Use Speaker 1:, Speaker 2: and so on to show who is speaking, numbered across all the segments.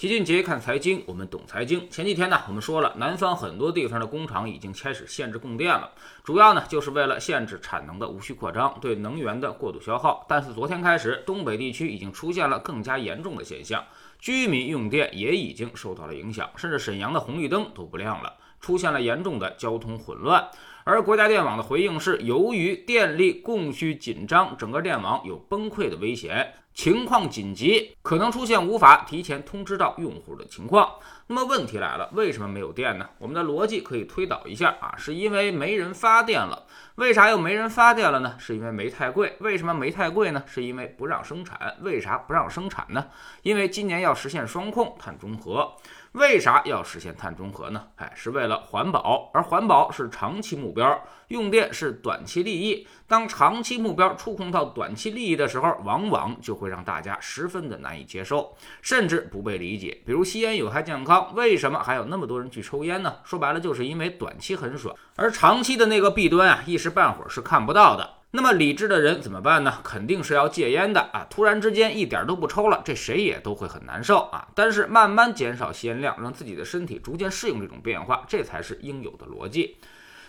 Speaker 1: 齐俊杰看财经，我们懂财经。前几天呢，我们说了，南方很多地方的工厂已经开始限制供电了，主要呢就是为了限制产能的无序扩张，对能源的过度消耗。但是昨天开始，东北地区已经出现了更加严重的现象，居民用电也已经受到了影响，甚至沈阳的红绿灯都不亮了，出现了严重的交通混乱。而国家电网的回应是，由于电力供需紧张，整个电网有崩溃的危险。情况紧急，可能出现无法提前通知到用户的情况。那么问题来了，为什么没有电呢？我们的逻辑可以推导一下啊，是因为没人发电了。为啥又没人发电了呢？是因为煤太贵。为什么煤太贵呢？是因为不让生产。为啥不让生产呢？因为今年要实现双控碳中和。为啥要实现碳中和呢？哎，是为了环保，而环保是长期目标，用电是短期利益。当长期目标触碰到短期利益的时候，往往就会让大家十分的难以接受，甚至不被理解。比如吸烟有害健康，为什么还有那么多人去抽烟呢？说白了，就是因为短期很爽，而长期的那个弊端啊，一时半会儿是看不到的。那么理智的人怎么办呢？肯定是要戒烟的啊！突然之间一点都不抽了，这谁也都会很难受啊！但是慢慢减少吸烟量，让自己的身体逐渐适应这种变化，这才是应有的逻辑。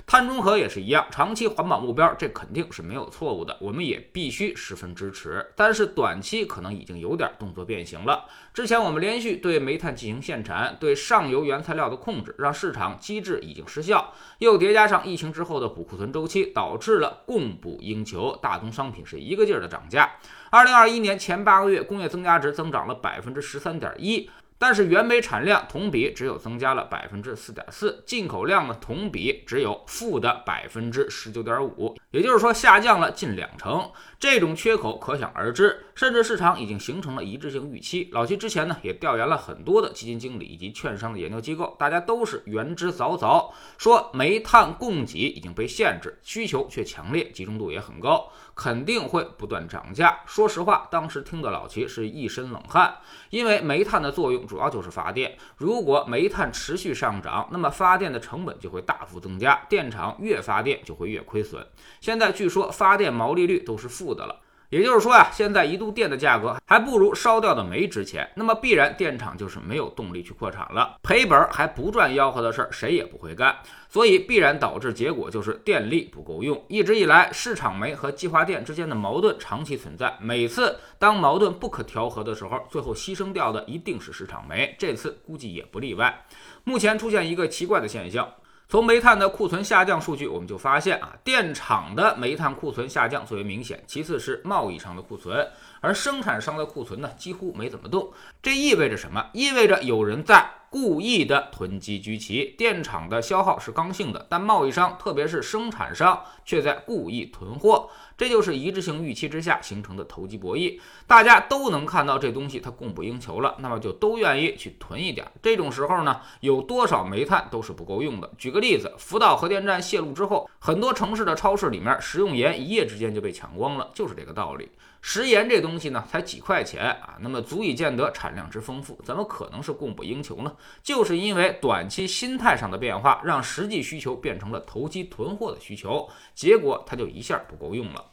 Speaker 1: 碳中和也是一样，长期环保目标这肯定是没有错误的，我们也必须十分支持。但是短期可能已经有点动作变形了。之前我们连续对煤炭进行限产，对上游原材料的控制，让市场机制已经失效，又叠加上疫情之后的补库存周期，导致了供不应求，大宗商品是一个劲儿的涨价。二零二一年前八个月，工业增加值增长了百分之十三点一。但是原煤产量同比只有增加了百分之四点四，进口量呢同比只有负的百分之十九点五，也就是说下降了近两成。这种缺口可想而知，甚至市场已经形成了一致性预期。老齐之前呢也调研了很多的基金经理以及券商的研究机构，大家都是言之凿凿，说煤炭供给已经被限制，需求却强烈，集中度也很高，肯定会不断涨价。说实话，当时听的老齐是一身冷汗，因为煤炭的作用。主要就是发电，如果煤炭持续上涨，那么发电的成本就会大幅增加，电厂越发电就会越亏损。现在据说发电毛利率都是负的了。也就是说呀，现在一度电的价格还不如烧掉的煤值钱，那么必然电厂就是没有动力去扩产了，赔本还不赚吆喝的事儿，谁也不会干，所以必然导致结果就是电力不够用。一直以来，市场煤和计划电之间的矛盾长期存在，每次当矛盾不可调和的时候，最后牺牲掉的一定是市场煤，这次估计也不例外。目前出现一个奇怪的现象。从煤炭的库存下降数据，我们就发现啊，电厂的煤炭库存下降最为明显，其次是贸易上的库存，而生产商的库存呢，几乎没怎么动。这意味着什么？意味着有人在。故意的囤积居奇，电厂的消耗是刚性的，但贸易商，特别是生产商，却在故意囤货，这就是一致性预期之下形成的投机博弈。大家都能看到这东西它供不应求了，那么就都愿意去囤一点。这种时候呢，有多少煤炭都是不够用的。举个例子，福岛核电站泄露之后，很多城市的超市里面食用盐一夜之间就被抢光了，就是这个道理。食盐这东西呢，才几块钱啊，那么足以见得产量之丰富，怎么可能是供不应求呢？就是因为短期心态上的变化，让实际需求变成了投机囤货的需求，结果它就一下不够用了。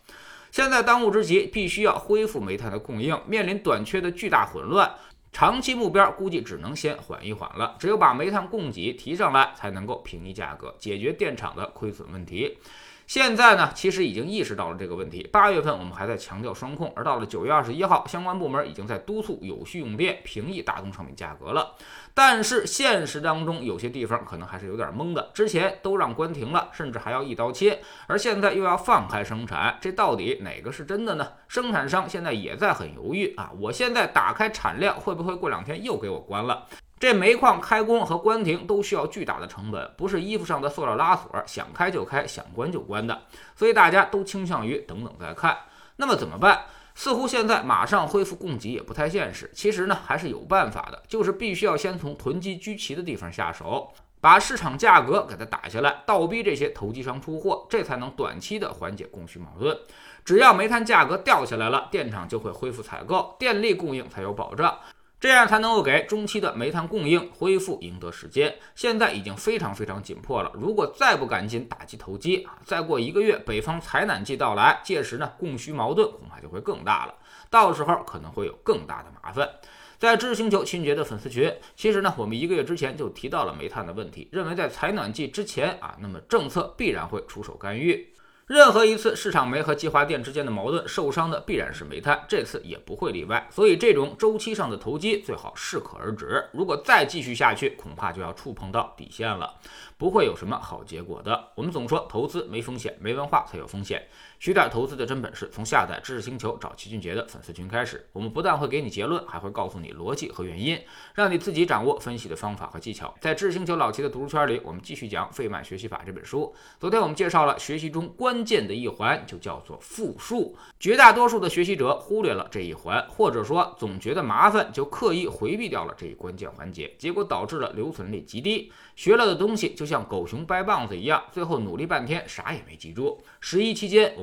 Speaker 1: 现在当务之急，必须要恢复煤炭的供应，面临短缺的巨大混乱，长期目标估计只能先缓一缓了。只有把煤炭供给提上来，才能够平抑价格，解决电厂的亏损问题。现在呢，其实已经意识到了这个问题。八月份我们还在强调双控，而到了九月二十一号，相关部门已经在督促有序用电，平抑大宗商品价格了。但是现实当中有些地方可能还是有点懵的。之前都让关停了，甚至还要一刀切，而现在又要放开生产，这到底哪个是真的呢？生产商现在也在很犹豫啊。我现在打开产量，会不会过两天又给我关了？这煤矿开工和关停都需要巨大的成本，不是衣服上的塑料拉锁，想开就开，想关就关的。所以大家都倾向于等等再看。那么怎么办？似乎现在马上恢复供给也不太现实。其实呢，还是有办法的，就是必须要先从囤积居奇的地方下手，把市场价格给它打下来，倒逼这些投机商出货，这才能短期的缓解供需矛盾。只要煤炭价格掉下来了，电厂就会恢复采购，电力供应才有保障。这样才能够给中期的煤炭供应恢复赢得时间。现在已经非常非常紧迫了，如果再不赶紧打击投机啊，再过一个月北方采暖季到来，届时呢供需矛盾恐怕就会更大了，到时候可能会有更大的麻烦。在知识星球秦杰的粉丝群，其实呢，我们一个月之前就提到了煤炭的问题，认为在采暖季之前啊，那么政策必然会出手干预。任何一次市场煤和计划电之间的矛盾，受伤的必然是煤炭，这次也不会例外。所以，这种周期上的投机最好适可而止。如果再继续下去，恐怕就要触碰到底线了，不会有什么好结果的。我们总说投资没风险，没文化才有风险。学点投资的真本事，从下载知识星球找齐俊杰的粉丝群开始。我们不但会给你结论，还会告诉你逻辑和原因，让你自己掌握分析的方法和技巧。在知识星球老齐的读书圈里，我们继续讲《费曼学习法》这本书。昨天我们介绍了学习中关键的一环，就叫做复述。绝大多数的学习者忽略了这一环，或者说总觉得麻烦，就刻意回避掉了这一关键环节，结果导致了留存率极低。学了的东西就像狗熊掰棒子一样，最后努力半天啥也没记住。十一期间我